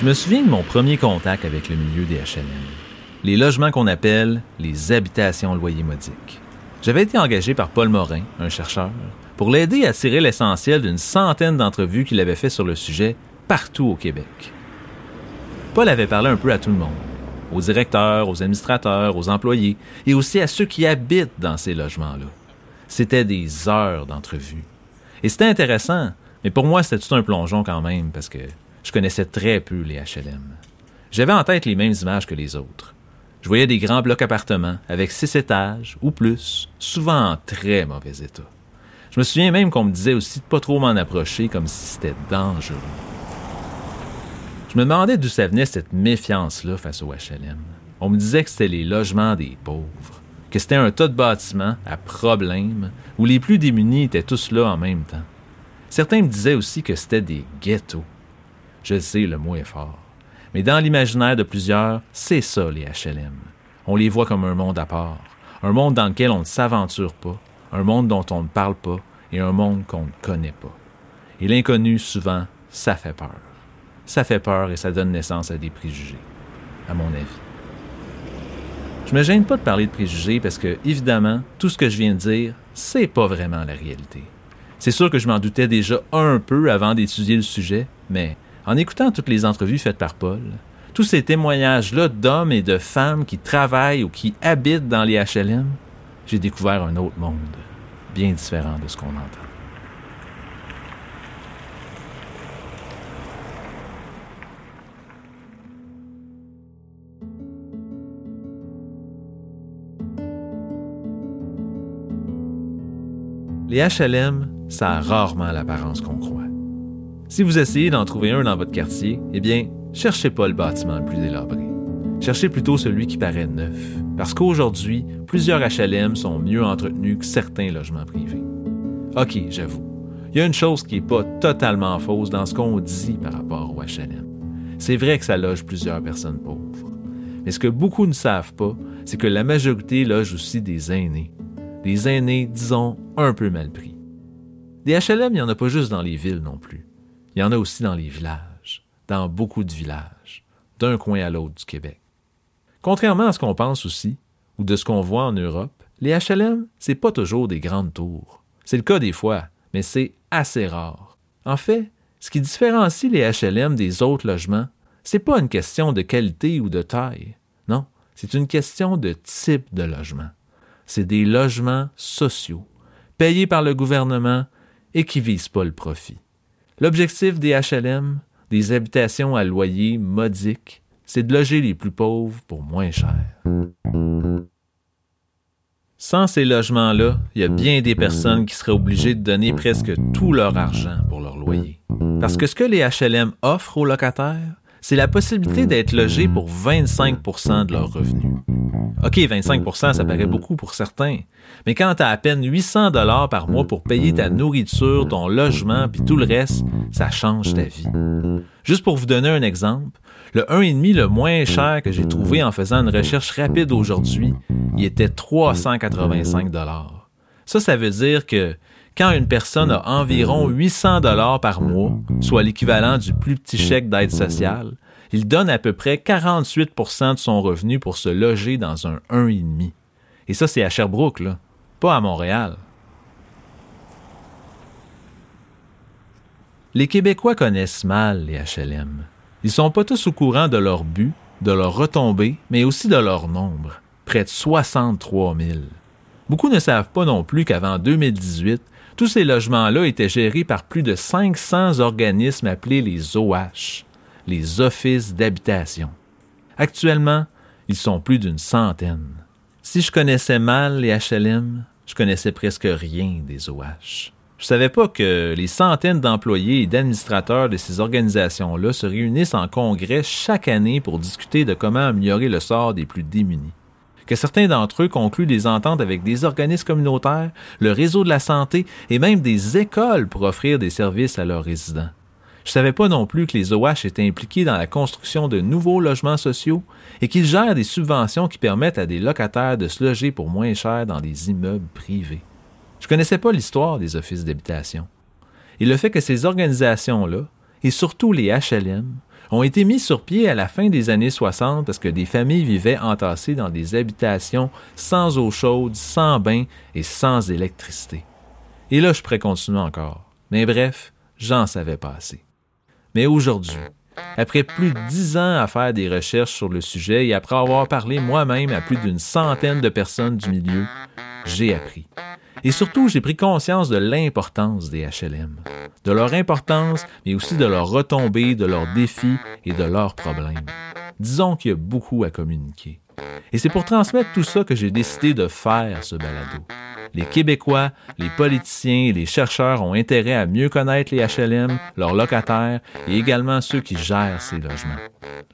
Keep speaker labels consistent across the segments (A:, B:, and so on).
A: Je me souviens de mon premier contact avec le milieu des HLM. Les logements qu'on appelle les habitations loyer modiques. J'avais été engagé par Paul Morin, un chercheur, pour l'aider à tirer l'essentiel d'une centaine d'entrevues qu'il avait fait sur le sujet partout au Québec. Paul avait parlé un peu à tout le monde, aux directeurs, aux administrateurs, aux employés et aussi à ceux qui habitent dans ces logements-là. C'était des heures d'entrevues. Et c'était intéressant, mais pour moi, c'était tout un plongeon quand même parce que je connaissais très peu les HLM. J'avais en tête les mêmes images que les autres. Je voyais des grands blocs appartements avec six étages ou plus, souvent en très mauvais état. Je me souviens même qu'on me disait aussi de pas trop m'en approcher comme si c'était dangereux. Je me demandais d'où ça venait cette méfiance-là face au HLM. On me disait que c'était les logements des pauvres, que c'était un tas de bâtiments à problème où les plus démunis étaient tous là en même temps. Certains me disaient aussi que c'était des ghettos. Je sais, le mot est fort. Mais dans l'imaginaire de plusieurs, c'est ça les HLM. On les voit comme un monde à part, un monde dans lequel on ne s'aventure pas, un monde dont on ne parle pas et un monde qu'on ne connaît pas. Et l'inconnu, souvent, ça fait peur. Ça fait peur et ça donne naissance à des préjugés, à mon avis. Je me gêne pas de parler de préjugés parce que, évidemment, tout ce que je viens de dire, c'est pas vraiment la réalité. C'est sûr que je m'en doutais déjà un peu avant d'étudier le sujet, mais en écoutant toutes les entrevues faites par Paul, tous ces témoignages-là d'hommes et de femmes qui travaillent ou qui habitent dans les HLM, j'ai découvert un autre monde, bien différent de ce qu'on entend. Les HLM, ça a rarement l'apparence qu'on croit. Si vous essayez d'en trouver un dans votre quartier, eh bien, cherchez pas le bâtiment le plus délabré. Cherchez plutôt celui qui paraît neuf, parce qu'aujourd'hui, plusieurs HLM sont mieux entretenus que certains logements privés. OK, j'avoue, il y a une chose qui n'est pas totalement fausse dans ce qu'on dit par rapport au HLM. C'est vrai que ça loge plusieurs personnes pauvres. Mais ce que beaucoup ne savent pas, c'est que la majorité loge aussi des aînés. Des aînés, disons, un peu mal pris. Des HLM, il n'y en a pas juste dans les villes non plus. Il y en a aussi dans les villages, dans beaucoup de villages, d'un coin à l'autre du Québec. Contrairement à ce qu'on pense aussi, ou de ce qu'on voit en Europe, les HLM, c'est pas toujours des grandes tours. C'est le cas des fois, mais c'est assez rare. En fait, ce qui différencie les HLM des autres logements, c'est pas une question de qualité ou de taille. Non, c'est une question de type de logement. C'est des logements sociaux, payés par le gouvernement et qui visent pas le profit. L'objectif des HLM, des habitations à loyer modique, c'est de loger les plus pauvres pour moins cher. Sans ces logements-là, il y a bien des personnes qui seraient obligées de donner presque tout leur argent pour leur loyer. Parce que ce que les HLM offrent aux locataires, c'est la possibilité d'être logé pour 25% de leurs revenus. OK, 25% ça paraît beaucoup pour certains, mais quand tu as à peine 800 dollars par mois pour payer ta nourriture, ton logement puis tout le reste, ça change ta vie. Juste pour vous donner un exemple, le 1,5 le moins cher que j'ai trouvé en faisant une recherche rapide aujourd'hui, il était 385 dollars. Ça ça veut dire que quand une personne a environ 800 dollars par mois, soit l'équivalent du plus petit chèque d'aide sociale, il donne à peu près 48% de son revenu pour se loger dans un 1,5. Et ça, c'est à Sherbrooke, là, pas à Montréal. Les Québécois connaissent mal les HLM. Ils sont pas tous au courant de leur but, de leur retombée, mais aussi de leur nombre, près de 63 000. Beaucoup ne savent pas non plus qu'avant 2018, tous ces logements-là étaient gérés par plus de 500 organismes appelés les OH, les Offices d'habitation. Actuellement, ils sont plus d'une centaine. Si je connaissais mal les HLM, je connaissais presque rien des OH. Je savais pas que les centaines d'employés et d'administrateurs de ces organisations-là se réunissent en congrès chaque année pour discuter de comment améliorer le sort des plus démunis que certains d'entre eux concluent des ententes avec des organismes communautaires, le réseau de la santé et même des écoles pour offrir des services à leurs résidents. Je savais pas non plus que les OH étaient impliqués dans la construction de nouveaux logements sociaux et qu'ils gèrent des subventions qui permettent à des locataires de se loger pour moins cher dans des immeubles privés. Je connaissais pas l'histoire des offices d'habitation. Et le fait que ces organisations-là, et surtout les HLM, ont été mis sur pied à la fin des années 60 parce que des familles vivaient entassées dans des habitations sans eau chaude, sans bain et sans électricité. Et là, je pourrais continuer encore. Mais bref, j'en savais pas assez. Mais aujourd'hui, après plus de dix ans à faire des recherches sur le sujet et après avoir parlé moi-même à plus d'une centaine de personnes du milieu, j'ai appris. Et surtout, j'ai pris conscience de l'importance des HLM, de leur importance, mais aussi de leurs retombées, de leurs défis et de leurs problèmes. Disons qu'il y a beaucoup à communiquer. Et c'est pour transmettre tout ça que j'ai décidé de faire ce balado. Les Québécois, les politiciens et les chercheurs ont intérêt à mieux connaître les HLM, leurs locataires et également ceux qui gèrent ces logements,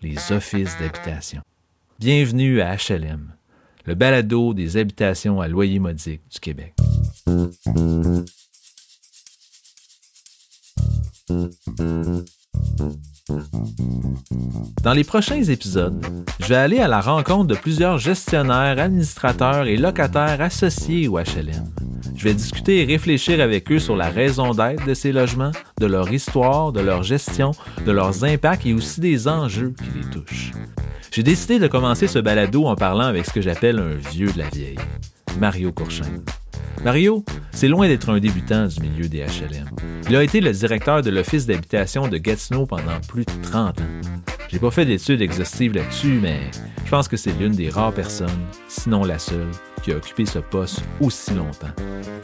A: les offices d'habitation. Bienvenue à HLM, le balado des habitations à loyer modique du Québec. Dans les prochains épisodes, je vais aller à la rencontre de plusieurs gestionnaires, administrateurs et locataires associés au HLM. Je vais discuter et réfléchir avec eux sur la raison d'être de ces logements, de leur histoire, de leur gestion, de leurs impacts et aussi des enjeux qui les touchent. J'ai décidé de commencer ce balado en parlant avec ce que j'appelle un vieux de la vieille, Mario Courchaine. Mario, c'est loin d'être un débutant du milieu des HLM. Il a été le directeur de l'office d'habitation de Gatineau pendant plus de 30 ans. J'ai pas fait d'études exhaustives là-dessus, mais je pense que c'est l'une des rares personnes, sinon la seule, qui a occupé ce poste aussi longtemps.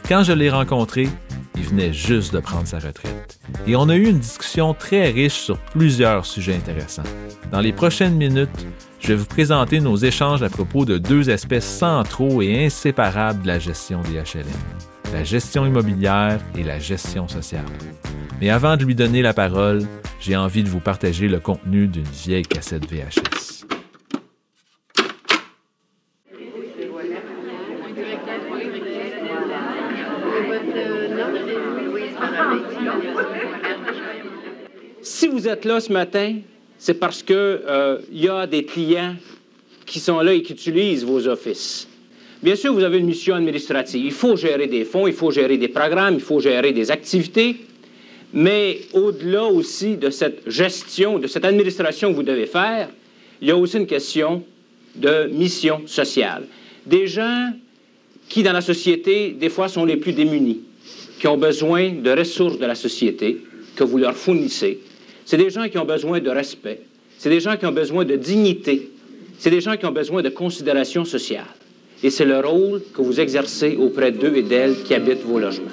A: Quand je l'ai rencontré, il venait juste de prendre sa retraite. Et on a eu une discussion très riche sur plusieurs sujets intéressants. Dans les prochaines minutes, je vais vous présenter nos échanges à propos de deux aspects centraux et inséparables de la gestion des HLM, la gestion immobilière et la gestion sociale. Mais avant de lui donner la parole, j'ai envie de vous partager le contenu d'une vieille cassette VHS.
B: Si vous êtes là ce matin, c'est parce qu'il euh, y a des clients qui sont là et qui utilisent vos offices. Bien sûr, vous avez une mission administrative. Il faut gérer des fonds, il faut gérer des programmes, il faut gérer des activités. Mais au-delà aussi de cette gestion, de cette administration que vous devez faire, il y a aussi une question de mission sociale. Des gens qui, dans la société, des fois, sont les plus démunis, qui ont besoin de ressources de la société que vous leur fournissez, c'est des gens qui ont besoin de respect. C'est des gens qui ont besoin de dignité. C'est des gens qui ont besoin de considération sociale. Et c'est le rôle que vous exercez auprès d'eux et d'elles qui habitent vos logements.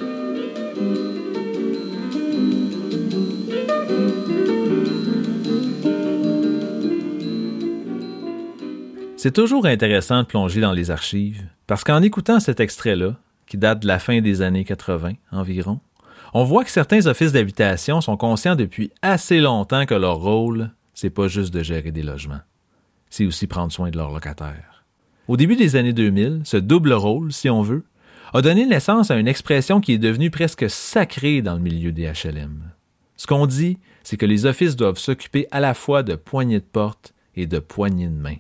A: C'est toujours intéressant de plonger dans les archives, parce qu'en écoutant cet extrait-là, qui date de la fin des années 80 environ, on voit que certains offices d'habitation sont conscients depuis assez longtemps que leur rôle, c'est pas juste de gérer des logements. C'est aussi prendre soin de leurs locataires. Au début des années 2000, ce double rôle, si on veut, a donné naissance à une expression qui est devenue presque sacrée dans le milieu des HLM. Ce qu'on dit, c'est que les offices doivent s'occuper à la fois de poignées de porte et de poignées de main.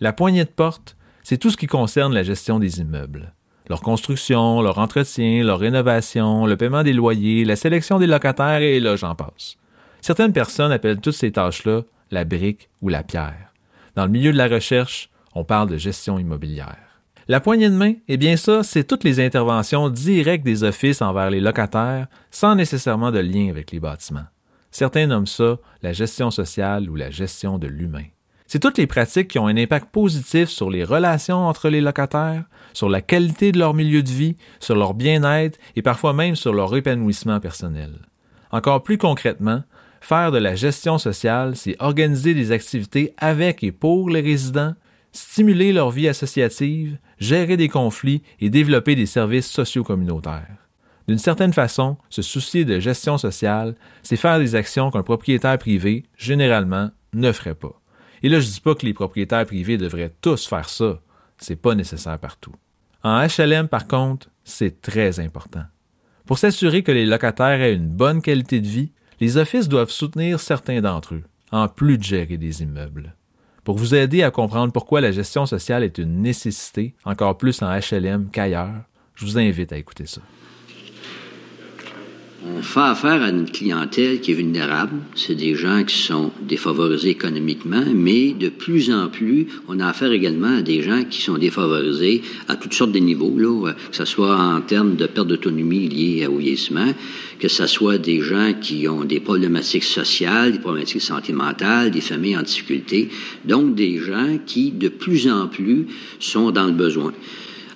A: La poignée de porte, c'est tout ce qui concerne la gestion des immeubles leur construction, leur entretien, leur rénovation, le paiement des loyers, la sélection des locataires et là, j'en passe. Certaines personnes appellent toutes ces tâches-là la brique ou la pierre. Dans le milieu de la recherche, on parle de gestion immobilière. La poignée de main, eh bien ça, c'est toutes les interventions directes des offices envers les locataires sans nécessairement de lien avec les bâtiments. Certains nomment ça la gestion sociale ou la gestion de l'humain. C'est toutes les pratiques qui ont un impact positif sur les relations entre les locataires, sur la qualité de leur milieu de vie, sur leur bien-être et parfois même sur leur épanouissement personnel. Encore plus concrètement, faire de la gestion sociale, c'est organiser des activités avec et pour les résidents, stimuler leur vie associative, gérer des conflits et développer des services sociaux communautaires. D'une certaine façon, se soucier de gestion sociale, c'est faire des actions qu'un propriétaire privé, généralement, ne ferait pas. Et là, je dis pas que les propriétaires privés devraient tous faire ça. C'est pas nécessaire partout. En HLM, par contre, c'est très important. Pour s'assurer que les locataires aient une bonne qualité de vie, les offices doivent soutenir certains d'entre eux, en plus de gérer des immeubles. Pour vous aider à comprendre pourquoi la gestion sociale est une nécessité, encore plus en HLM qu'ailleurs, je vous invite à écouter ça.
C: On fait affaire à une clientèle qui est vulnérable. C'est des gens qui sont défavorisés économiquement, mais de plus en plus, on a affaire également à des gens qui sont défavorisés à toutes sortes de niveaux, là, que ce soit en termes de perte d'autonomie liée au vieillissement, que ce soit des gens qui ont des problématiques sociales, des problématiques santé mentale, des familles en difficulté, donc des gens qui, de plus en plus, sont dans le besoin.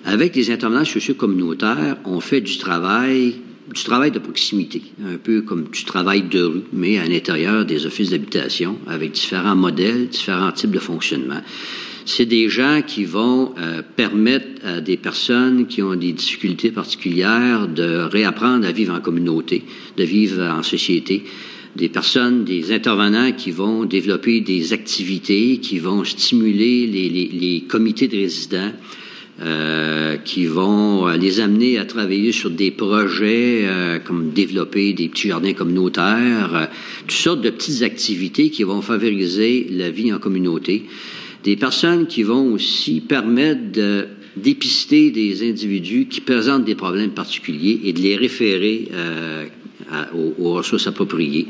C: Avec les intervenants sociaux communautaires, on fait du travail du travail de proximité, un peu comme du travail de rue, mais à l'intérieur des offices d'habitation, avec différents modèles, différents types de fonctionnement. C'est des gens qui vont euh, permettre à des personnes qui ont des difficultés particulières de réapprendre à vivre en communauté, de vivre en société. Des personnes, des intervenants qui vont développer des activités, qui vont stimuler les, les, les comités de résidents, euh, qui vont euh, les amener à travailler sur des projets euh, comme développer des petits jardins communautaires, toutes sortes de petites activités qui vont favoriser la vie en communauté. Des personnes qui vont aussi permettre de dépister des individus qui présentent des problèmes particuliers et de les référer aux, ressources appropriées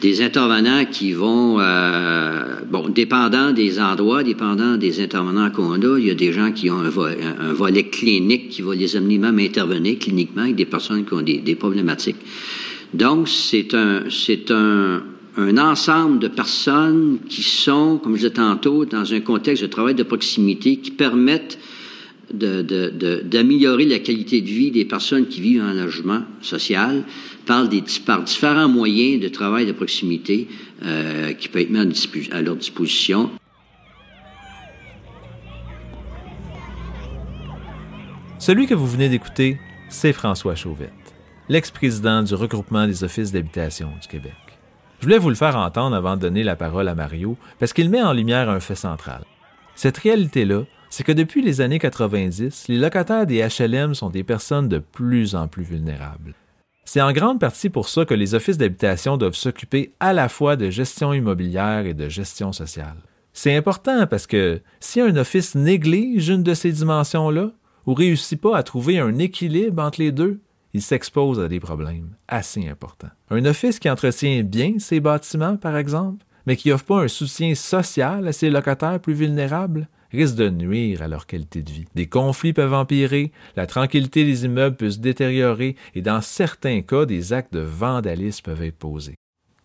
C: des intervenants qui vont, euh, bon, dépendant des endroits, dépendant des intervenants qu'on a, il y a des gens qui ont un, volet clinique qui va les amener même à intervenir cliniquement avec des personnes qui ont des, problématiques. Donc, c'est un, c'est un, un ensemble de personnes qui sont, comme je disais tantôt, dans un contexte de travail de proximité qui permettent d'améliorer la qualité de vie des personnes qui vivent en logement social par différents moyens de travail de proximité euh, qui peuvent être mis à leur disposition.
A: Celui que vous venez d'écouter, c'est François Chauvette, l'ex-président du regroupement des offices d'habitation du Québec. Je voulais vous le faire entendre avant de donner la parole à Mario, parce qu'il met en lumière un fait central. Cette réalité-là, c'est que depuis les années 90, les locataires des HLM sont des personnes de plus en plus vulnérables. C'est en grande partie pour ça que les offices d'habitation doivent s'occuper à la fois de gestion immobilière et de gestion sociale. C'est important parce que si un office néglige une de ces dimensions-là, ou réussit pas à trouver un équilibre entre les deux, il s'expose à des problèmes assez importants. Un office qui entretient bien ses bâtiments, par exemple, mais qui offre pas un soutien social à ses locataires plus vulnérables, risque de nuire à leur qualité de vie. Des conflits peuvent empirer, la tranquillité des immeubles peut se détériorer et dans certains cas, des actes de vandalisme peuvent être posés.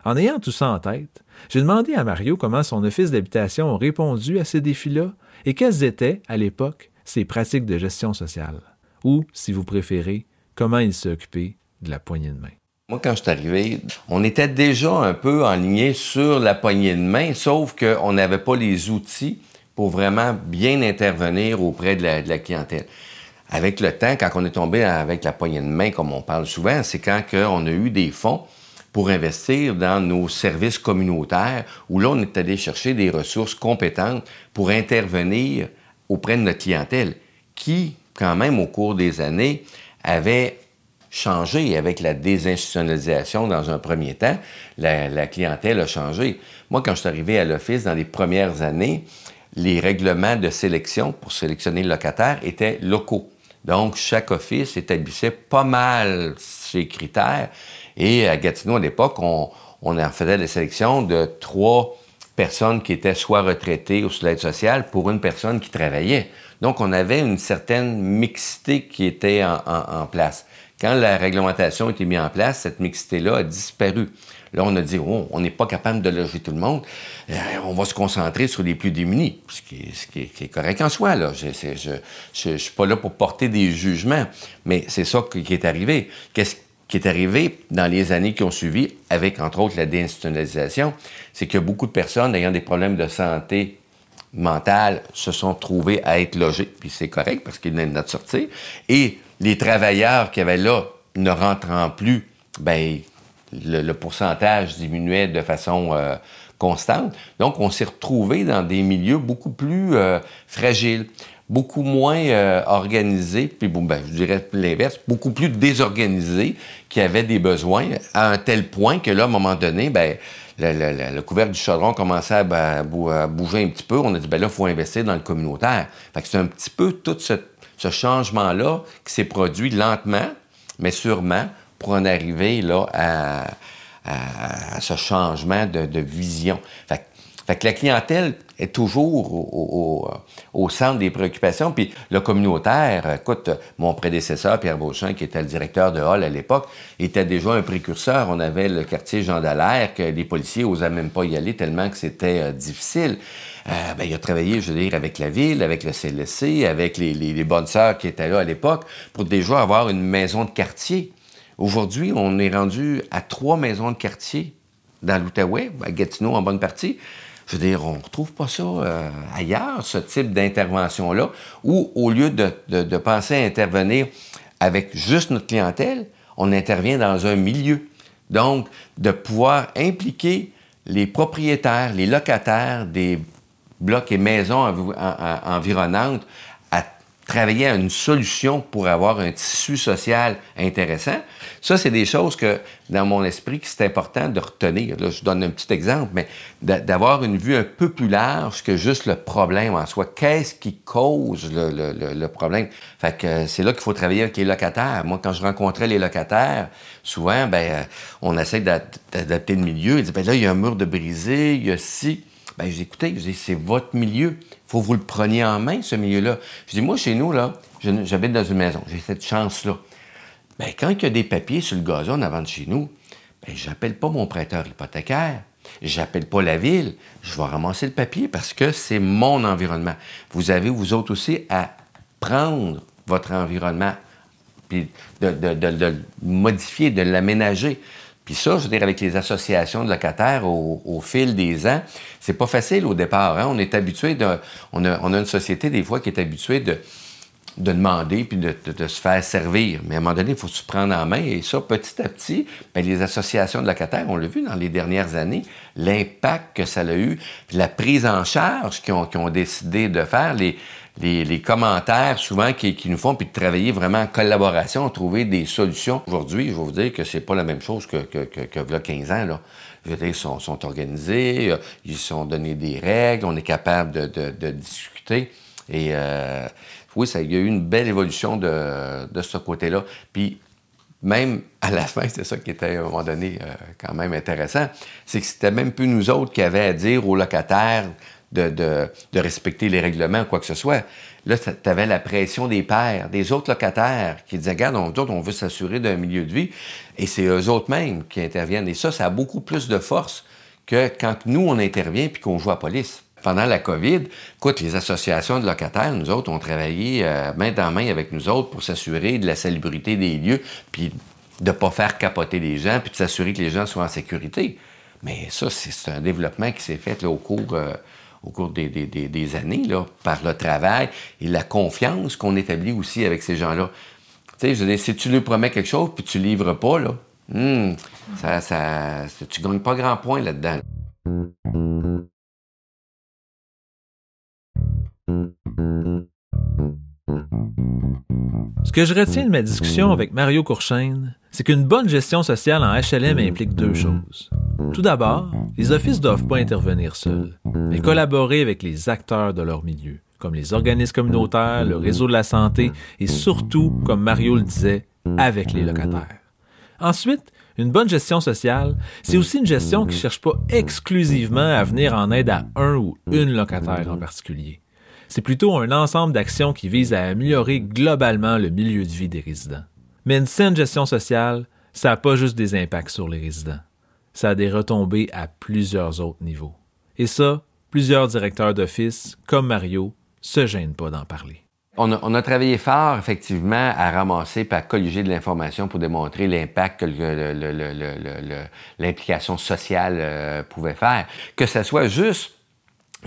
A: En ayant tout ça en tête, j'ai demandé à Mario comment son office d'habitation a répondu à ces défis-là et quelles étaient, à l'époque, ses pratiques de gestion sociale. Ou, si vous préférez, comment il s'est occupé de la poignée de main.
D: Moi, quand je suis arrivé, on était déjà un peu enligné sur la poignée de main, sauf qu'on n'avait pas les outils pour vraiment bien intervenir auprès de la, clientèle. Avec le temps, quand on est tombé avec la poignée de main, comme on parle souvent, c'est quand on a eu des fonds pour investir dans nos services communautaires, où là, on est allé chercher des ressources compétentes pour intervenir auprès de notre clientèle, qui, quand même, au cours des années, avait changé avec la désinstitutionnalisation dans un premier temps. La, clientèle a changé. Moi, quand je suis arrivé à l'office dans les premières années, les règlements de sélection pour sélectionner le locataire étaient locaux. Donc, chaque office établissait pas mal ses critères. Et à Gatineau, à l'époque, on, en faisait la sélection de trois personnes qui étaient soit retraitées ou sous l'aide sociale pour une personne qui travaillait. Donc, on avait une certaine mixité qui était en, en place. Quand la réglementation a été mise en place, cette mixité-là a disparu. Là, on a dit, oh, on n'est pas capable de loger tout le monde. Euh, on va se concentrer sur les plus démunis, ce qui est, correct en soi. Là. Je ne suis pas là pour porter des jugements, mais c'est ça qui est arrivé. Qu'est-ce qui est arrivé dans les années qui ont suivi, avec entre autres la déinstitutionnalisation, c'est que beaucoup de personnes ayant des problèmes de santé mentale se sont trouvées à être logées, puis c'est correct parce qu'ils venaient de notre sortie. Et les travailleurs qui avaient là ne rentrant plus, ben le, pourcentage diminuait de façon euh, constante. Donc, on s'est retrouvé dans des milieux beaucoup plus euh, fragiles, beaucoup moins euh, organisés, puis bon, ben, je dirais l'inverse, beaucoup plus désorganisés, qui avaient des besoins à un tel point que là, à un moment donné, ben, le, couvercle du chaudron commençait à, bouger un petit peu. On a dit, ben là, il faut investir dans le communautaire. C'est un petit peu tout ce changement-là qui s'est produit lentement, mais sûrement, pour en arriver là, à, ce changement de, vision. Fait, que la clientèle est toujours au, centre des préoccupations. Puis le communautaire, écoute, mon prédécesseur, Pierre Beauchamp, qui était le directeur de Hall à l'époque, était déjà un précurseur. On avait le quartier Jean Dallaire, que les policiers n'osaient même pas y aller tellement que c'était euh, difficile. Euh, ben, il a travaillé, je veux dire, avec la ville, avec le CLSC, avec les, bonnes sœurs qui étaient là à l'époque, pour déjà avoir une maison de quartier. Aujourd'hui, on est rendu à trois maisons de quartier dans l'Outaouais, à Gatineau en bonne partie. Je veux dire, on ne retrouve pas ça euh, ailleurs, ce type d'intervention-là, où au lieu de, de, penser à intervenir avec juste notre clientèle, on intervient dans un milieu. Donc, de pouvoir impliquer les propriétaires, les locataires des blocs et maisons environnantes à travailler à une solution pour avoir un tissu social intéressant. Ça, c'est des choses que, dans mon esprit, c'est important de retenir. Là, je donne un petit exemple, mais d'avoir une vue un peu plus large que juste le problème en soi. Qu'est-ce qui cause le, problème? Fait que c'est là qu'il faut travailler avec les locataires. Moi, quand je rencontrais les locataires, souvent, ben, euh, on essaie d'adapter le milieu. Ils disent, ben là, il y a un mur de brisé, il y a ci. Ben, je dis, écoutez, c'est votre milieu. Il faut que vous le preniez en main, ce milieu-là. Je dis, moi, chez nous, là, j'habite dans une maison. J'ai cette chance-là. Ben, quand il y a des papiers sur le gazon avant de chez nous, ben, j'appelle pas mon prêteur hypothécaire. J'appelle pas la ville. Je vais ramasser le papier parce que c'est mon environnement. Vous avez, vous autres aussi, à prendre votre environnement, puis de, le modifier, de l'aménager. Puis ça, je veux dire, avec les associations de locataires au, fil des ans, c'est pas facile au départ. Hein. On est habitué de. A, on a, une société, des fois, qui est habituée de, de demander puis de, se faire servir. Mais à un moment donné, il faut se prendre en main. Et ça, petit à petit, bien, les associations de locataires, on l'a vu dans les dernières années, l'impact que ça a eu, la prise en charge qu'ils ont, ont, décidé de faire, les, les, commentaires souvent qui, nous font, puis de travailler vraiment en collaboration, trouver des solutions. Aujourd'hui, je vais vous dire que c'est pas la même chose que, que, que, que a 15 ans. Là. Je veux dire, ils sont, sont organisés, euh, ils sont donnés des règles, on est capable de, de, de discuter. Et euh, oui, il y a eu une belle évolution de, de ce côté-là. Puis même à la fin, c'est ça qui était à un moment donné euh, quand même intéressant, c'est que c'était même plus nous autres qui avions à dire aux locataires de, respecter les règlements, quoi que ce soit. Là, tu avais la pression des pères, des autres locataires qui disaient, regarde, on, on veut s'assurer d'un milieu de vie. Et c'est eux autres mêmes qui interviennent. Et ça, ça a beaucoup plus de force que quand nous, on intervient puis qu'on joue à la police. Pendant la COVID, écoute, les associations de locataires, nous autres, ont travaillé euh, main dans main avec nous autres pour s'assurer de la salubrité des lieux, puis de ne pas faire capoter les gens, puis de s'assurer que les gens soient en sécurité. Mais ça, c'est un développement qui s'est fait au cours... Euh, au cours des, années, là, par le travail et la confiance qu'on établit aussi avec ces gens-là. Tu sais, je veux dire, si tu lui promets quelque chose puis tu livres pas, là, hmm, ça, ça, tu gagnes pas grand point là-dedans.
A: Ce que je retiens de ma discussion avec Mario Courchaine, c'est qu'une bonne gestion sociale en HLM implique deux choses. Tout d'abord, les offices ne doivent pas intervenir seuls, mais collaborer avec les acteurs de leur milieu, comme les organismes communautaires, le réseau de la santé et surtout, comme Mario le disait, avec les locataires. Ensuite, une bonne gestion sociale, c'est aussi une gestion qui ne cherche pas exclusivement à venir en aide à un ou une locataire en particulier. C'est plutôt un ensemble d'actions qui visent à améliorer globalement le milieu de vie des résidents. Mais une saine gestion sociale, ça n'a pas juste des impacts sur les résidents. Ça a des retombées à plusieurs autres niveaux. Et ça, plusieurs directeurs d'office, comme Mario, se gênent pas d'en parler.
D: On a, travaillé fort, effectivement, à ramasser et à colliger de l'information pour démontrer l'impact que l'implication sociale euh, pouvait faire. Que ce soit juste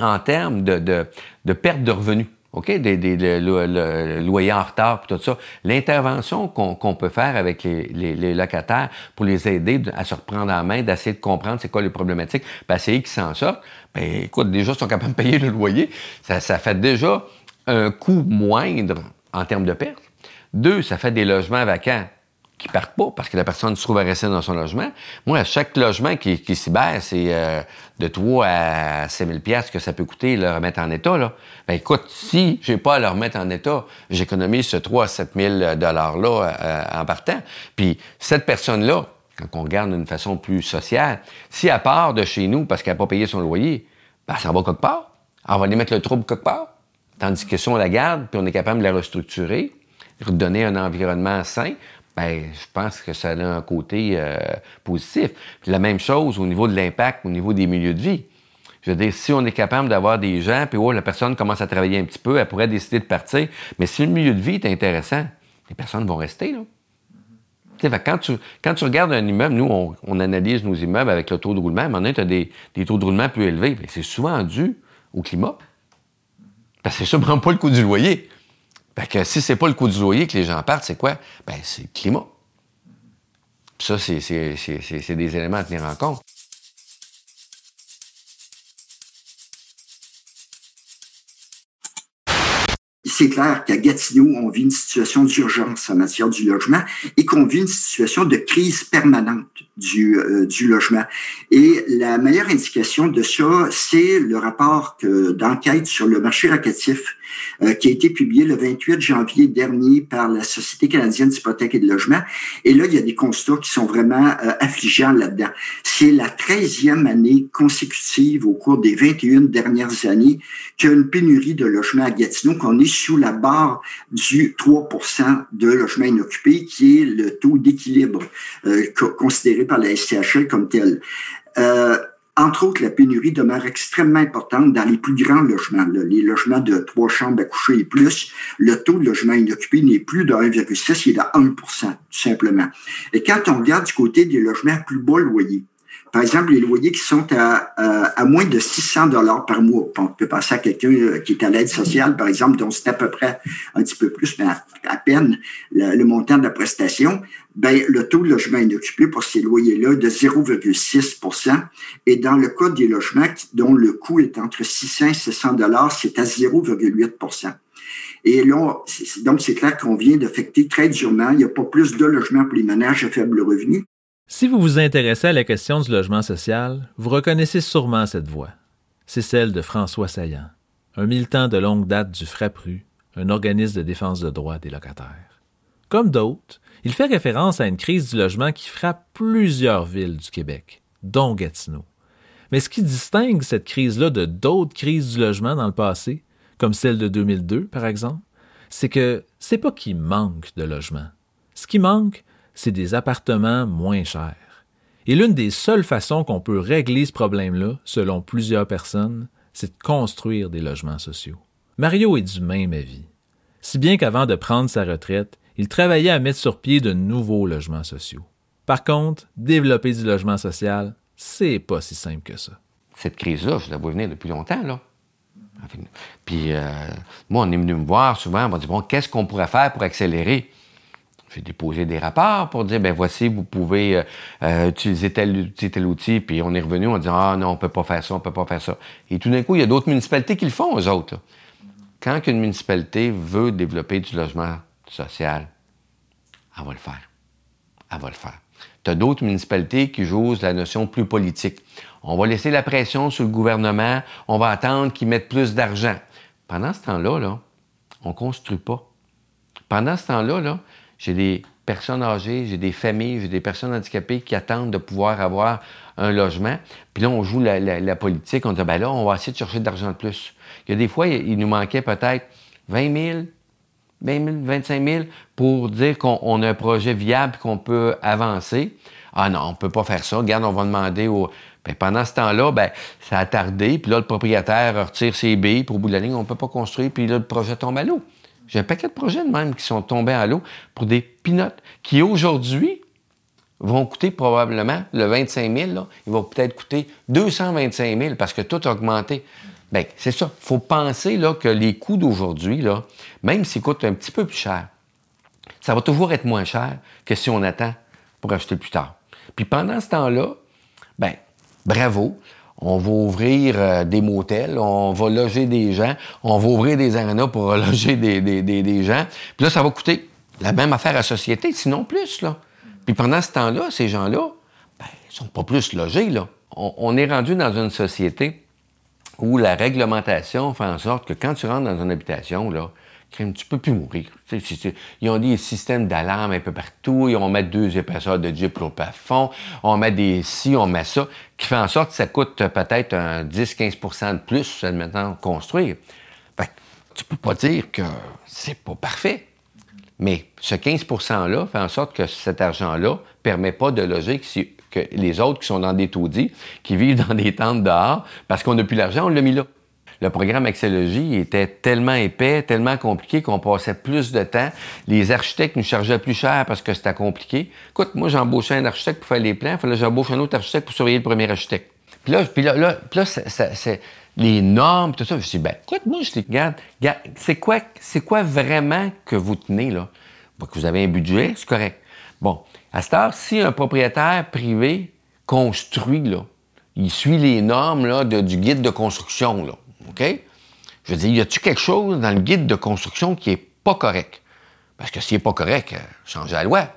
D: en termes de, de perte de revenus. OK? Des, des loyers en retard, tout ça. L'intervention qu'on peut faire avec les, locataires pour les aider à se reprendre en main, d'essayer de comprendre c'est quoi les problématiques, puis essayer qu'ils s'en sortent, bien, écoute, déjà, ils sont capables de payer le loyer. Ça, ça fait déjà un coût moindre en termes de perte. Deux, ça fait des logements vacants qui partent pas parce que la personne se trouve à rester dans son logement. Moi, chaque logement qui, qui s'y c'est euh, de 3 à 5 000 pièces que ça peut coûter le remettre en état. Là. Ben écoute, si j'ai pas à le remettre en état, j'économise ce 3 à 7 000 $-là euh, en partant. Puis cette personne-là, quand on regarde d'une façon plus sociale, si elle part de chez nous parce qu'elle n'a pas payé son loyer, ben ça va quelque part. On va aller mettre le trouble quelque part. Tandis que si on la garde, puis on est capable de la restructurer, redonner un environnement sain, ben, je pense que ça a un côté euh, positif. Puis la même chose au niveau de l'impact, au niveau des milieux de vie. Je veux dire, si on est capable d'avoir des gens, puis oh, la personne commence à travailler un petit peu, elle pourrait décider de partir. Mais si le milieu de vie est intéressant, les personnes vont rester, là. Quand, tu, quand tu regardes un immeuble, nous, on, analyse nos immeubles avec le taux de roulement. Maintenant, tu as des, taux de roulement plus élevés. C'est souvent dû au climat. Parce que c'est sûrement pas le coût du loyer. Fait que si c'est pas le coût du loyer que les gens partent, c'est quoi? Ben, c'est le climat. ça, c'est des éléments à tenir en compte.
E: c'est clair qu'à Gatineau, on vit une situation d'urgence en matière du logement et qu'on vit une situation de crise permanente du, euh, du logement. Et la meilleure indication de ça, c'est le rapport d'enquête sur le marché locatif euh, qui a été publié le 28 janvier dernier par la Société canadienne d'hypothèque et de logement. Et là, il y a des constats qui sont vraiment euh, affligeants là-dedans. C'est la 13e année consécutive au cours des 21 dernières années qu'il y a une pénurie de logements à Gatineau, qu'on est sous la barre du 3% de logements inoccupés, qui est le taux d'équilibre euh, considéré par la SCHL comme tel. Euh, entre autres, la pénurie demeure extrêmement importante dans les plus grands logements, les logements de trois chambres à coucher et plus. Le taux de logement inoccupé n'est plus de 1,6, il est de 1 tout simplement. Et quand on regarde du côté des logements plus bas loyer, par exemple, les loyers qui sont à, à, moins de 600 dollars par mois. On peut passer à quelqu'un euh, qui est à l'aide sociale, par exemple, dont c'est à peu près un petit peu plus, mais à, peine le, montant de la prestation. Ben, le taux de logement inoccupé pour ces loyers-là est de 0,6% Et dans le cas des logements dont le coût est entre 600 et 700 dollars, c'est à 0,8% et là, donc c'est clair qu'on vient d'affecter très durement. Il n'y a pas plus de logements pour les ménages à faible revenu.
A: Si vous vous intéressez à la question du logement social, vous reconnaissez sûrement cette voix. C'est celle de François Saillant, un militant de longue date du FRAPRU, un organisme de défense de droits des locataires. Comme d'autres, il fait référence à une crise du logement qui frappe plusieurs villes du Québec, dont Gatineau. Mais ce qui distingue cette crise-là de d'autres crises du logement dans le passé, comme celle de 2002 par exemple, c'est que c'est pas qu'il manque de logement. Ce qui manque, c'est des appartements moins chers. Et l'une des seules façons qu'on peut régler ce problème-là, selon plusieurs personnes, c'est de construire des logements sociaux. Mario est du même avis. Si bien qu'avant de prendre sa retraite, il travaillait à mettre sur pied de nouveaux logements sociaux. Par contre, développer du logement social, c'est pas si simple que ça.
D: Cette crise-là, je la vois venir depuis longtemps, là. Puis, euh, moi, on est venu me voir souvent, on m'a dit, bon, qu'est-ce qu'on pourrait faire pour accélérer? J'ai déposé des rapports pour dire, ben voici, vous pouvez euh, euh, utiliser tel, tel outil, puis on est revenu, on dit, ah non, on peut pas faire ça, on peut pas faire ça. Et tout d'un coup, il y a d'autres municipalités qui le font, aux autres. Quand une municipalité veut développer du logement social, elle va le faire. Elle va le faire. Tu as d'autres municipalités qui jouent la notion plus politique. On va laisser la pression sur le gouvernement, on va attendre qu'ils mettent plus d'argent. Pendant ce temps-là, là, on ne construit pas. Pendant ce temps-là, là, j'ai des personnes âgées, j'ai des familles, j'ai des personnes handicapées qui attendent de pouvoir avoir un logement. Puis là, on joue la, politique, on dit, ben là, on va essayer de chercher de l'argent de plus. Il y a des fois, il nous manquait peut-être 20 000, 20 000, 25 000 pour dire qu'on a un projet viable qu'on peut avancer. Ah non, on ne peut pas faire ça. Regarde, on va demander au. Bien, pendant ce temps-là, ben, ça a tardé. Puis là, le propriétaire retire ses billes. Puis au bout de la ligne, on ne peut pas construire. Puis là, le projet tombe à l'eau. J'ai un paquet de projets de même qui sont tombés à l'eau pour des pinottes qui aujourd'hui vont coûter probablement le 25 000, là, ils vont peut-être coûter 225 000 parce que tout a augmenté. Bien, c'est ça. Il faut penser là, que les coûts d'aujourd'hui, là, même s'ils coûtent un petit peu plus cher, ça va toujours être moins cher que si on attend pour acheter plus tard. Puis pendant ce temps-là, ben bravo, on va ouvrir euh, des motels, on va loger des gens, on va ouvrir des arénas pour loger des, gens. Puis là, ça va coûter la même affaire à la société, sinon plus. Là. Puis pendant ce temps-là, ces gens-là, ben, ils sont pas plus logés, là. On, est rendu dans une société où la réglementation fait en sorte que quand tu rentres dans une habitation, là, tu peux plus mourir. Ils ont des systèmes d'alarme un peu partout, ils vont mettre deux épaisseurs de Jeep au plafond, on met des ci, on met ça, qui fait en sorte que ça coûte peut-être un 10-15 de plus, maintenant, construire. Fait tu peux pas dire que c'est pas parfait. Mais ce 15 %-là fait en sorte que cet argent-là permet pas de loger que les autres qui sont dans des taudis, qui vivent dans des tentes dehors, parce qu'on n'a plus l'argent, on l'a mis là. Le programme Axélogie était tellement épais, tellement compliqué qu'on passait plus de temps. Les architectes nous chargeaient plus cher parce que c'était compliqué. Écoute, moi, j'embauchais un architecte pour faire les plans, il fallait que j'embauche un autre architecte pour surveiller le premier architecte. Puis là, puis là, là, là c'est les normes, tout ça. Je dis, ben, écoute, moi, je dis, regarde, c'est quoi, c'est quoi vraiment que vous tenez, là? que vous avez un budget, c'est correct. Bon, à cette heure, si un propriétaire privé construit, là, il suit les normes, là, du guide de construction, là, OK? Je veux dire, y a-tu quelque chose dans le guide de construction qui est pas correct? Parce que s'il n'est pas correct, euh, changez la loi.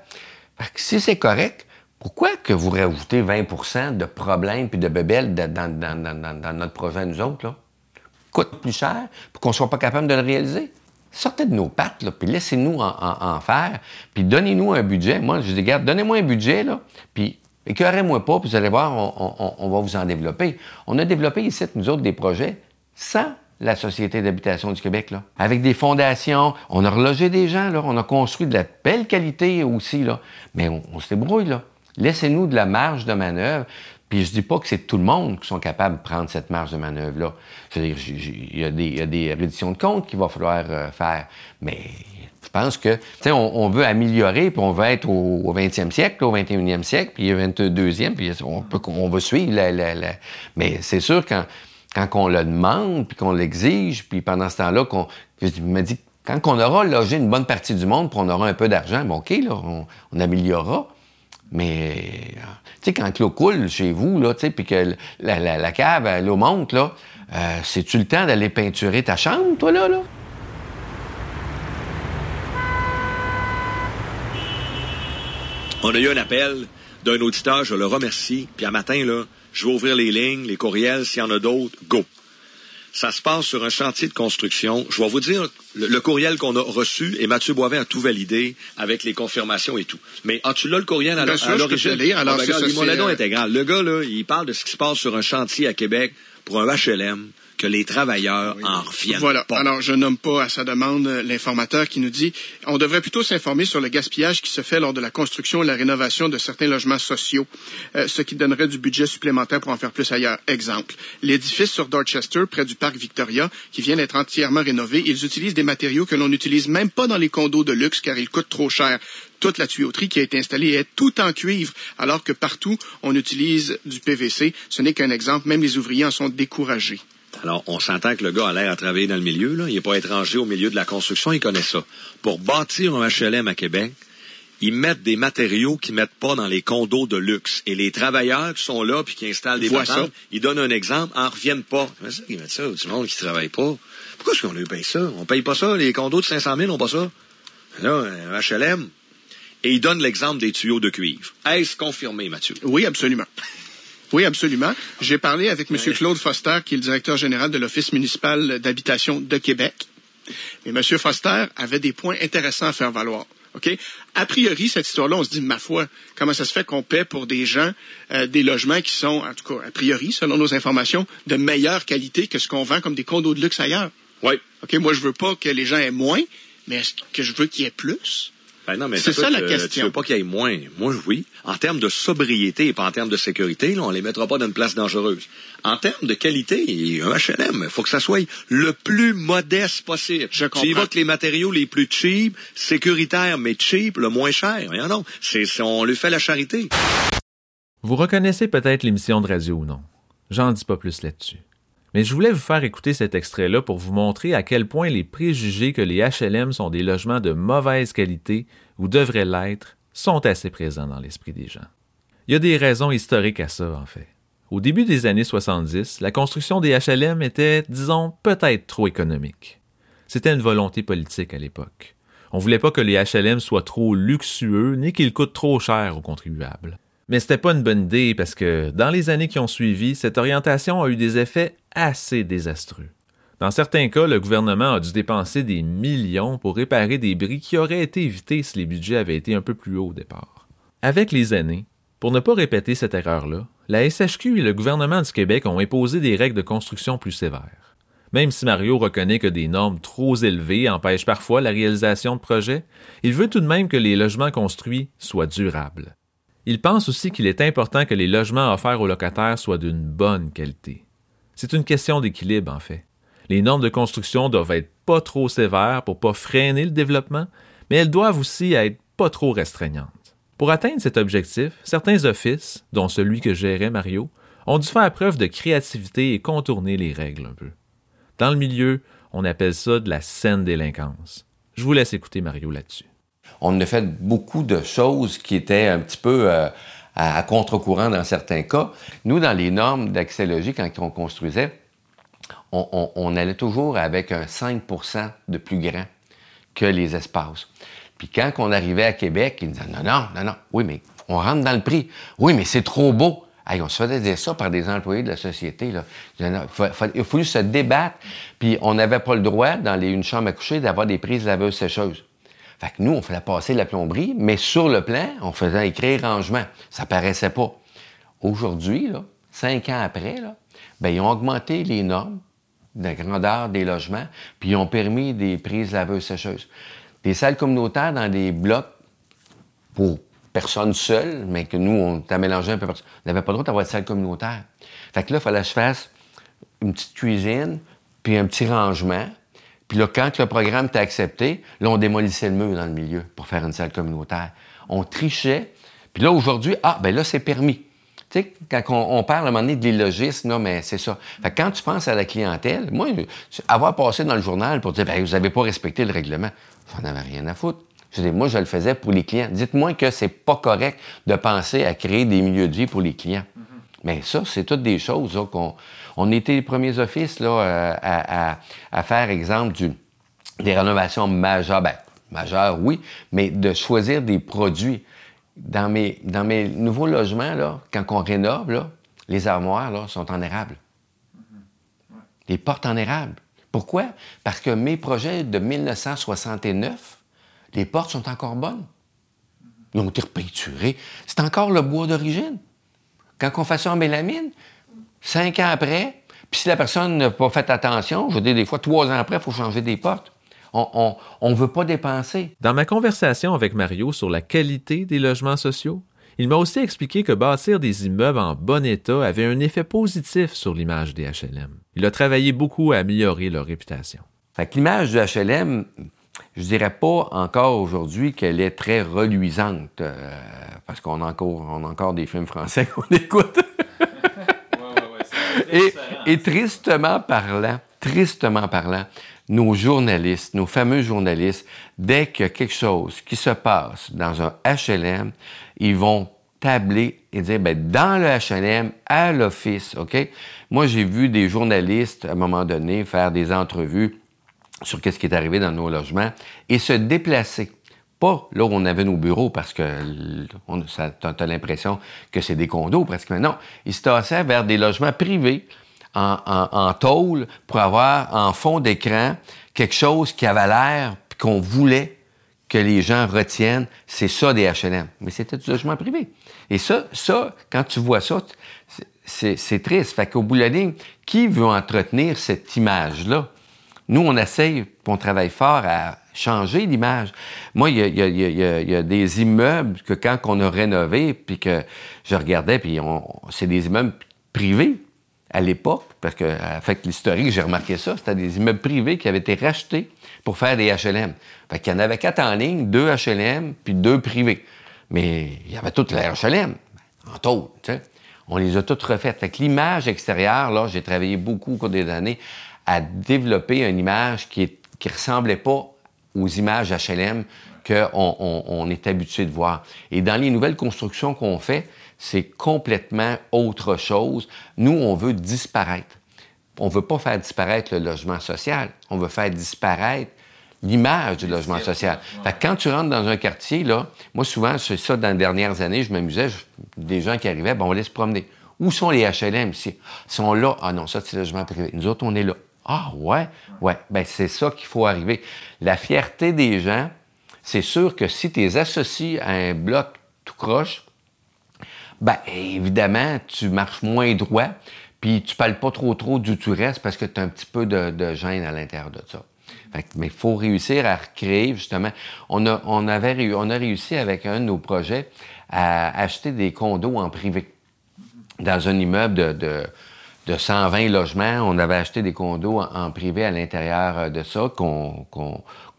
D: Si c'est correct, pourquoi que vous rajoutez 20% de problèmes puis de bébelles dans, notre projet, nous autres, là? Coûte plus cher pour qu'on soit pas capable de le réaliser? Sortez de nos pattes, là, puis laissez-nous en, faire, puis donnez-nous un budget. Moi, je dis, regarde, donnez-moi un budget, là, puis écœurez-moi pas, puis vous allez voir, on, va vous en développer. On a développé ici, nous autres, des projets sans la Société d'habitation du Québec, là. Avec des fondations, on a relogé des gens, là, on a construit de la belle qualité aussi, là. Mais on, se débrouille, là. Laissez-nous de la marge de manœuvre. Puis je dis pas que c'est tout le monde qui sont capables de prendre cette marge de manœuvre-là. C'est-à-dire, il y, a des, redditions de comptes qu'il va falloir euh, faire. Mais je pense que, tu sais, on, veut améliorer, puis on veut être au, 20e siècle, au 21e siècle, puis au 22e, puis on, veut suivre. Mais c'est sûr, quand, quand on le demande, puis qu'on l'exige, puis pendant ce temps-là, qu'on... Me dis, quand on aura logé une bonne partie du monde, puis on aura un peu d'argent, bon, OK, là, on, améliorera. Mais, tu sais, quand l'eau coule chez vous, là, puis que la, cave, l'eau monte, là, euh, c'est-tu le temps d'aller peinturer ta chambre, toi, là, là?
F: On a eu un appel d'un auditeur, je le remercie, puis à matin, là, je vais ouvrir les lignes, les courriels, s'il y en a d'autres, go. Ça se passe sur un chantier de construction. Je vais vous dire le, courriel qu'on a reçu et Mathieu Boivin a tout validé avec les confirmations et tout. Mais as-tu là le courriel à, l'origine?
G: Alors, ah, ben,
F: mon intégral. Le gars, là, il parle de ce qui se passe sur un chantier à Québec pour un HLM que les travailleurs en reviennent
G: voilà. Alors, je nomme pas à sa demande l'informateur qui nous dit on devrait plutôt s'informer sur le gaspillage qui se fait lors de la construction et la rénovation de certains logements sociaux, euh, ce qui donnerait du budget supplémentaire pour en faire plus ailleurs. Exemple, l'édifice sur Dorchester, près du parc Victoria, qui vient d'être entièrement rénové, ils utilisent des matériaux que l'on n'utilise même pas dans les condos de luxe car ils coûtent trop cher toute la tuyauterie qui a été installée est tout en cuivre, alors que partout on utilise du PVC. Ce n'est qu'un exemple, même les ouvriers en sont découragés.
F: Alors, on s'entend que le gars a l'air à travailler dans le milieu, là. Il n'est pas étranger au milieu de la construction, il connaît ça. Pour bâtir un HLM à Québec, ils mettent des matériaux qu'ils mettent pas dans les condos de luxe. Et les travailleurs qui sont là puis qui installent des patentes, ils donnent un exemple, en reviennent pas. Mais ça, ils mettent ça? Du monde qui travaille pas. Pourquoi est-ce qu'on lui paye ça? On paye pas ça. Les condos de 500 000 n'ont pas ça? Là, un HLM. Et ils donnent l'exemple des tuyaux de cuivre. Est-ce confirmé, Mathieu?
G: Oui, absolument. Oui, absolument. J'ai parlé avec M. Claude Foster, qui est le directeur général de l'Office municipal d'habitation de Québec. Et M. Foster avait des points intéressants à faire valoir. OK? A priori, cette histoire-là, on se dit, ma foi, comment ça se fait qu'on paie pour des gens euh, des logements qui sont, en tout cas, a priori, selon nos informations, de meilleure qualité que ce qu'on vend comme des condos de luxe ailleurs?
F: Oui.
G: OK, moi, je veux pas que les gens aient moins, mais est-ce que je veux qu'il y ait plus?
F: Ben c'est ça la question. Tu veux pas qu'il y ait moins. Moi, oui. En termes de sobriété et pas en termes de sécurité, là, on les mettra pas dans une place dangereuse. En termes de qualité, un HLM, il faut que ça soit le plus modeste possible.
G: Je comprends.
F: Tu évoques les matériaux les plus cheap, sécuritaires, mais cheap, le moins cher. Non, non. C'est, on lui fait la charité.
A: Vous reconnaissez peut-être l'émission de radio ou non? J'en dis pas plus là-dessus. Mais je voulais vous faire écouter cet extrait-là pour vous montrer à quel point les préjugés que les HLM sont des logements de mauvaise qualité ou devraient l'être sont assez présents dans l'esprit des gens. Il y a des raisons historiques à ça, en fait. Au début des années 70, la construction des HLM était, disons, peut-être trop économique. C'était une volonté politique à l'époque. On voulait pas que les HLM soient trop luxueux ni qu'ils coûtent trop cher aux contribuables. Mais c'était pas une bonne idée parce que dans les années qui ont suivi, cette orientation a eu des effets assez désastreux. Dans certains cas, le gouvernement a dû dépenser des millions pour réparer des bris qui auraient été évités si les budgets avaient été un peu plus hauts au départ. Avec les années, pour ne pas répéter cette erreur-là, la SHQ et le gouvernement du Québec ont imposé des règles de construction plus sévères. Même si Mario reconnaît que des normes trop élevées empêchent parfois la réalisation de projets, il veut tout de même que les logements construits soient durables. Il pense aussi qu'il est important que les logements offerts aux locataires soient d'une bonne qualité. C'est une question d'équilibre, en fait. Les normes de construction doivent être pas trop sévères pour pas freiner le développement, mais elles doivent aussi être pas trop restreignantes. Pour atteindre cet objectif, certains offices, dont celui que gérait Mario, ont dû faire preuve de créativité et contourner les règles un peu. Dans le milieu, on appelle ça de la saine délinquance. Je vous laisse écouter Mario là-dessus
D: on a fait beaucoup de choses qui étaient un petit peu euh, à, contre-courant dans certains cas. Nous, dans les normes d'accès quand on construisait, on, allait toujours avec un 5% de plus grand que les espaces. Puis quand on arrivait à Québec, ils disaient non, non, non, non, oui, mais on rentre dans le prix. Oui, mais c'est trop beau. on se faisait ça par des employés de la société. Là. Il a fallu se débattre, puis on n'avait pas le droit, dans les, une chambre à coucher, d'avoir des prises laveuses-sécheuses. Fait que nous, on faisait passer la plomberie, mais sur le plan, on faisait écrire rangement. Ça paraissait pas. Aujourd'hui, cinq ans après, là, ben, ils ont augmenté les normes de grandeur des logements, puis ils ont permis des prises laveuses-sécheuses. Des salles communautaires dans des blocs pour personnes seules, mais que nous, on t'a mélangé un peu partout. On n'avait pas le droit d'avoir de salle communautaire. Fait que là, il fallait que je fasse une petite cuisine, puis un petit rangement, puis là, quand le programme était accepté, là, on démolissait le mur dans le milieu pour faire une salle communautaire. On trichait. Puis là, aujourd'hui, ah, ben là, c'est permis. Tu sais, quand on, parle à un moment donné de l'illogisme, non, mais c'est ça. Fait que quand tu penses à la clientèle, moi, avoir passé dans le journal pour dire, ben, vous n'avez pas respecté le règlement, j'en avais rien à foutre. Je dis, moi, je le faisais pour les clients. Dites-moi que c'est pas correct de penser à créer des milieux de vie pour les clients. Mm-hmm. Mais ça, c'est toutes des choses qu'on on était les premiers offices là, euh, à, faire, exemple, des rénovations majeures. Ben, majeures, oui, mais de choisir des produits. Dans mes, nouveaux logements, là, quand on rénove, là, les armoires sont en érable. Les portes en érable. Pourquoi? Parce que mes projets de 1969, les portes sont encore bonnes. Ils ont été repeinturés. C'est encore le bois d'origine. Quand on fait ça en mélamine, Cinq ans après, puis si la personne n'a pas fait attention, je veux dire, des fois, trois ans après, il faut changer des portes. On ne veut pas dépenser.
A: Dans ma conversation avec Mario sur la qualité des logements sociaux, il m'a aussi expliqué que bâtir des immeubles en bon état avait un effet positif sur l'image des HLM. Il a travaillé beaucoup à améliorer leur réputation.
D: Fait que l'image du HLM, je dirais pas encore aujourd'hui qu'elle est très reluisante, euh, parce qu'on a encore, on a encore des films français qu'on écoute. Et, tristement parlant, tristement parlant, nos journalistes, nos fameux journalistes, dès qu'il y a quelque chose qui se passe dans un HLM, ils vont tabler et dire, ben, dans le HLM, à l'office, OK? Moi, j'ai vu des journalistes, à un moment donné, faire des entrevues sur qu'est-ce qui est arrivé dans nos logements et se déplacer. Pas là où on avait nos bureaux parce que ça, as l'impression que c'est des condos pratiquement. Non, ils se tassaient vers des logements privés en, en, tôle pour avoir en fond d'écran quelque chose qui avait l'air qu'on voulait que les gens retiennent, c'est ça des HLM. Mais c'était du logement privé. Et ça, ça, quand tu vois ça, c'est triste. Fait qu'au bout de la ligne, qui veut entretenir cette image-là? Nous, on essaye, on travaille fort à changer l'image. Moi, il y, a, des immeubles que quand on a rénové, puis que je regardais, puis c'est des immeubles privés à l'époque, parce que, fait l'historique, j'ai remarqué ça, c'était des immeubles privés qui avaient été rachetés pour faire des HLM. Fait qu'il y en avait quatre en ligne, deux HLM, puis deux privés. Mais il y avait toutes les HLM, en tôle, tu sais. On les a toutes refaites. Fait que l'image extérieure, là, j'ai travaillé beaucoup au cours des années à développer une image qui, est, qui ressemblait pas aux images HLM qu'on on, est habitué de voir. Et dans les nouvelles constructions qu'on fait, c'est complètement autre chose. Nous, on veut disparaître. On ne veut pas faire disparaître le logement social. On veut faire disparaître l'image du logement social. Fait quand tu rentres dans un quartier, là, moi, souvent, c'est ça, dans les dernières années, je m'amusais, des gens qui arrivaient, bon, on laisse se promener. Où sont les HLM ici? Ils sont là. Ah non, ça, c'est le logement privé. Nous autres, on est là. Ah ouais? Ouais. Ben, c'est ça qu'il faut arriver. La fierté des gens, c'est sûr que si tu es associé à un bloc tout croche, ben, évidemment, tu marches moins droit, puis tu parles pas trop trop d'où tu restes parce que tu as un petit peu de, gêne à l'intérieur de ça. mais il faut réussir à recréer, justement. On a, réussi avec un de nos projets à acheter des condos en privé. Dans un immeuble de, de, 120 logements, on avait acheté des condos en, privé à l'intérieur de ça qu'on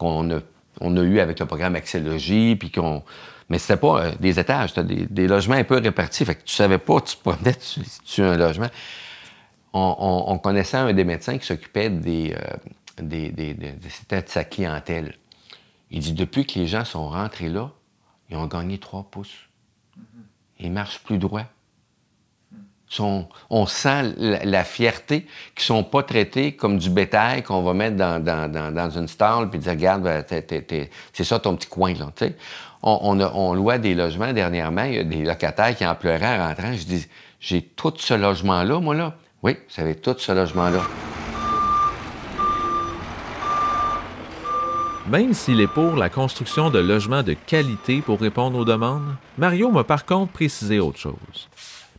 D: a, on a eu avec le programme Axélogie, puis qu'on mais c'était pas euh, des étages, c'était des, logements un peu répartis. Fait que tu savais pas, tu te promenais tu, un logement. On, connaissait un des médecins qui s'occupait des, euh, des, de sa clientèle. Il dit depuis que les gens sont rentrés là, ils ont gagné trois pouces. Ils marchent plus droit. On sent la, fierté qu'ils sont pas traités comme du bétail qu'on va mettre dans, une stall puis dire regarde, ben, c'est ça ton petit coin là. On, on, louait des logements dernièrement. Il y a des locataires qui en pleuraient en rentrant. Je dis, j'ai tout ce logement-là, moi, là. Oui, vous avez tout ce logement-là.
A: Même s'il est pour la construction de logements de qualité pour répondre aux demandes, Mario m'a par contre précisé autre chose.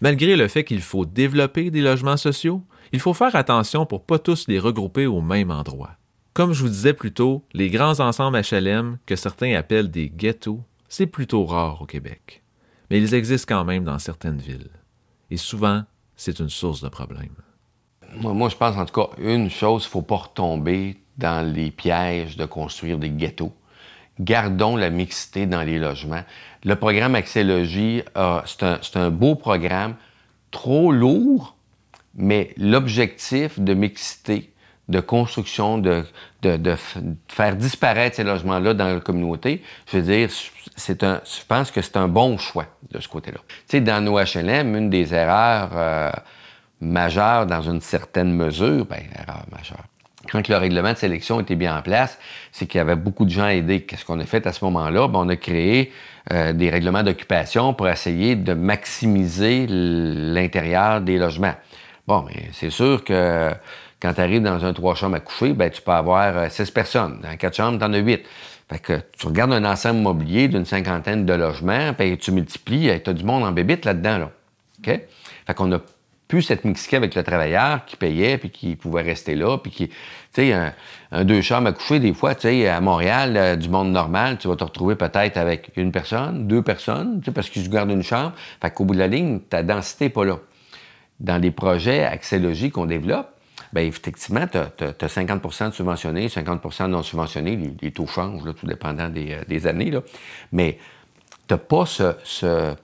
A: Malgré le fait qu'il faut développer des logements sociaux, il faut faire attention pour pas tous les regrouper au même endroit. Comme je vous disais plus tôt, les grands ensembles HLM, que certains appellent des ghettos, c'est plutôt rare au Québec, mais ils existent quand même dans certaines villes. Et souvent, c'est une source de problèmes.
D: Moi, je pense en tout cas, une chose, il ne faut pas retomber dans les pièges de construire des ghettos. Gardons la mixité dans les logements. Le programme Axélogie, c'est un beau programme, trop lourd, mais l'objectif de mixité de construction, de, de, faire disparaître ces logements-là dans la communauté, je veux dire, c'est un, je pense que c'est un bon choix de ce côté-là. Tu sais, dans nos HLM, une des erreurs euh, majeures dans une certaine mesure, ben, erreur majeure, quand le règlement de sélection était bien en place, c'est qu'il y avait beaucoup de gens aidés. Qu'est-ce qu'on a fait à ce moment-là? Ben, on a créé euh, des règlements d'occupation pour essayer de maximiser l'intérieur des logements. Bon, mais c'est sûr que quand tu arrives dans un trois chambres à coucher, ben, tu peux avoir euh, six personnes. Dans quatre chambres, tu en as huit. Fait que tu regardes un ensemble mobilier d'une cinquantaine de logements, puis tu multiplies, tu as du monde en bébite là-dedans. Là. OK? Fait qu'on a plus cette mixité avec le travailleur qui payait, puis qui pouvait rester là, puis qui... Tu sais, un, deux chambres à coucher, des fois, tu sais, à Montréal, euh, du monde normal, tu vas te retrouver peut-être avec une personne, deux personnes, tu parce qu'ils gardent une chambre. Fait qu'au bout de la ligne, ta densité n'est pas là. Dans les projets axélogiques qu'on développe, Bien, effectivement, tu as, 50 de subventionnés, 50% non subventionnés. Les, taux changent, tout dépendant des, euh, des années. Là. Mais tu n'as pas ce,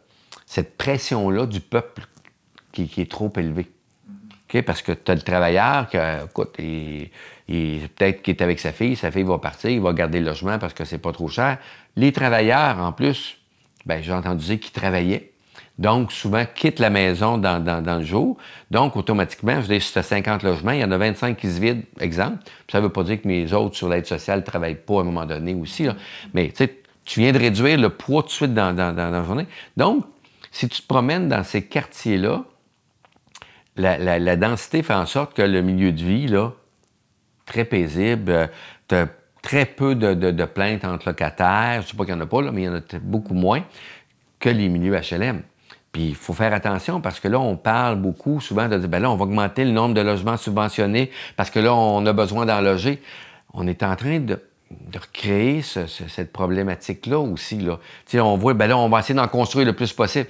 D: cette pression-là du peuple qui, est trop élevée. Parce que tu as le travailleur qui, écoute, peut-être qu'il est avec sa fille, sa fille va partir, il va garder le logement parce que c'est pas trop cher. Les travailleurs, en plus, ben, j'ai entendu dire qu'ils travaillaient donc souvent quittent la maison dans, le jour. Donc, automatiquement, je dis, si tu 50 logements, il y en a 25 qui se vident, exemple. ça ne veut pas dire que mes autres sur l'aide sociale ne travaillent pas à un moment donné aussi. Mais tu viens de réduire le poids tout de suite dans, la journée. Donc, si tu te promènes dans ces quartiers-là, la, densité fait en sorte que le milieu de vie, là, très paisible, euh, tu as très peu de, plaintes entre locataires. Je ne sais pas qu'il n'y en a pas, là, mais il y en a beaucoup moins que les milieux HLM. Puis il faut faire attention parce que là, on parle beaucoup souvent de dire, ben là, on va augmenter le nombre de logements subventionnés parce que là, on a besoin d'en loger. On est en train de, recréer cette problématique-là aussi. Là. on voit, ben là, on va essayer d'en construire le plus possible.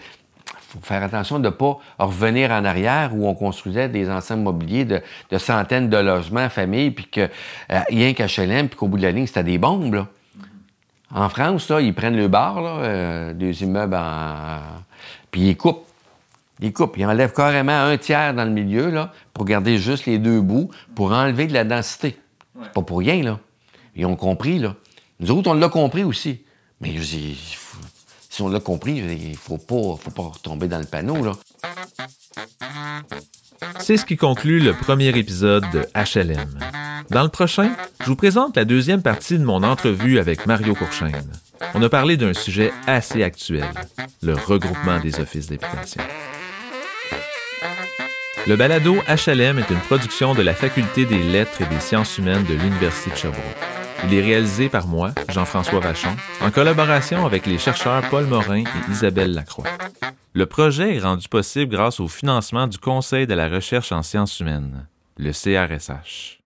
D: Il faut faire attention de ne pas revenir en arrière où on construisait des ensembles mobiliers de, centaines de logements, familles, puis que euh, rien qu'HLM, puis qu'au bout de la ligne, c'était des bombes. Là. En France, là, ils prennent le bar, là, euh, des immeubles en, puis ils coupent. Ils coupent. Ils enlèvent carrément un tiers dans le milieu, là, pour garder juste les deux bouts, pour enlever de la densité. C'est pas pour rien, là. Ils ont compris, là. Nous autres, on l'a compris aussi. Mais l'a compris, il faut faut pas retomber dans le panneau.
A: C'est ce qui conclut le premier épisode de HLM. Dans le prochain, je vous présente la deuxième partie de mon entrevue avec Mario Courchaine. On a parlé d'un sujet assez actuel, le regroupement des offices d'habitation. Le balado HLM est une production de la Faculté des lettres et des sciences humaines de l'Université de Sherbrooke. Il est réalisé par moi, Jean-François Vachon, en collaboration avec les chercheurs Paul Morin et Isabelle Lacroix. Le projet est rendu possible grâce au financement du Conseil de la recherche en sciences humaines, le CRSH.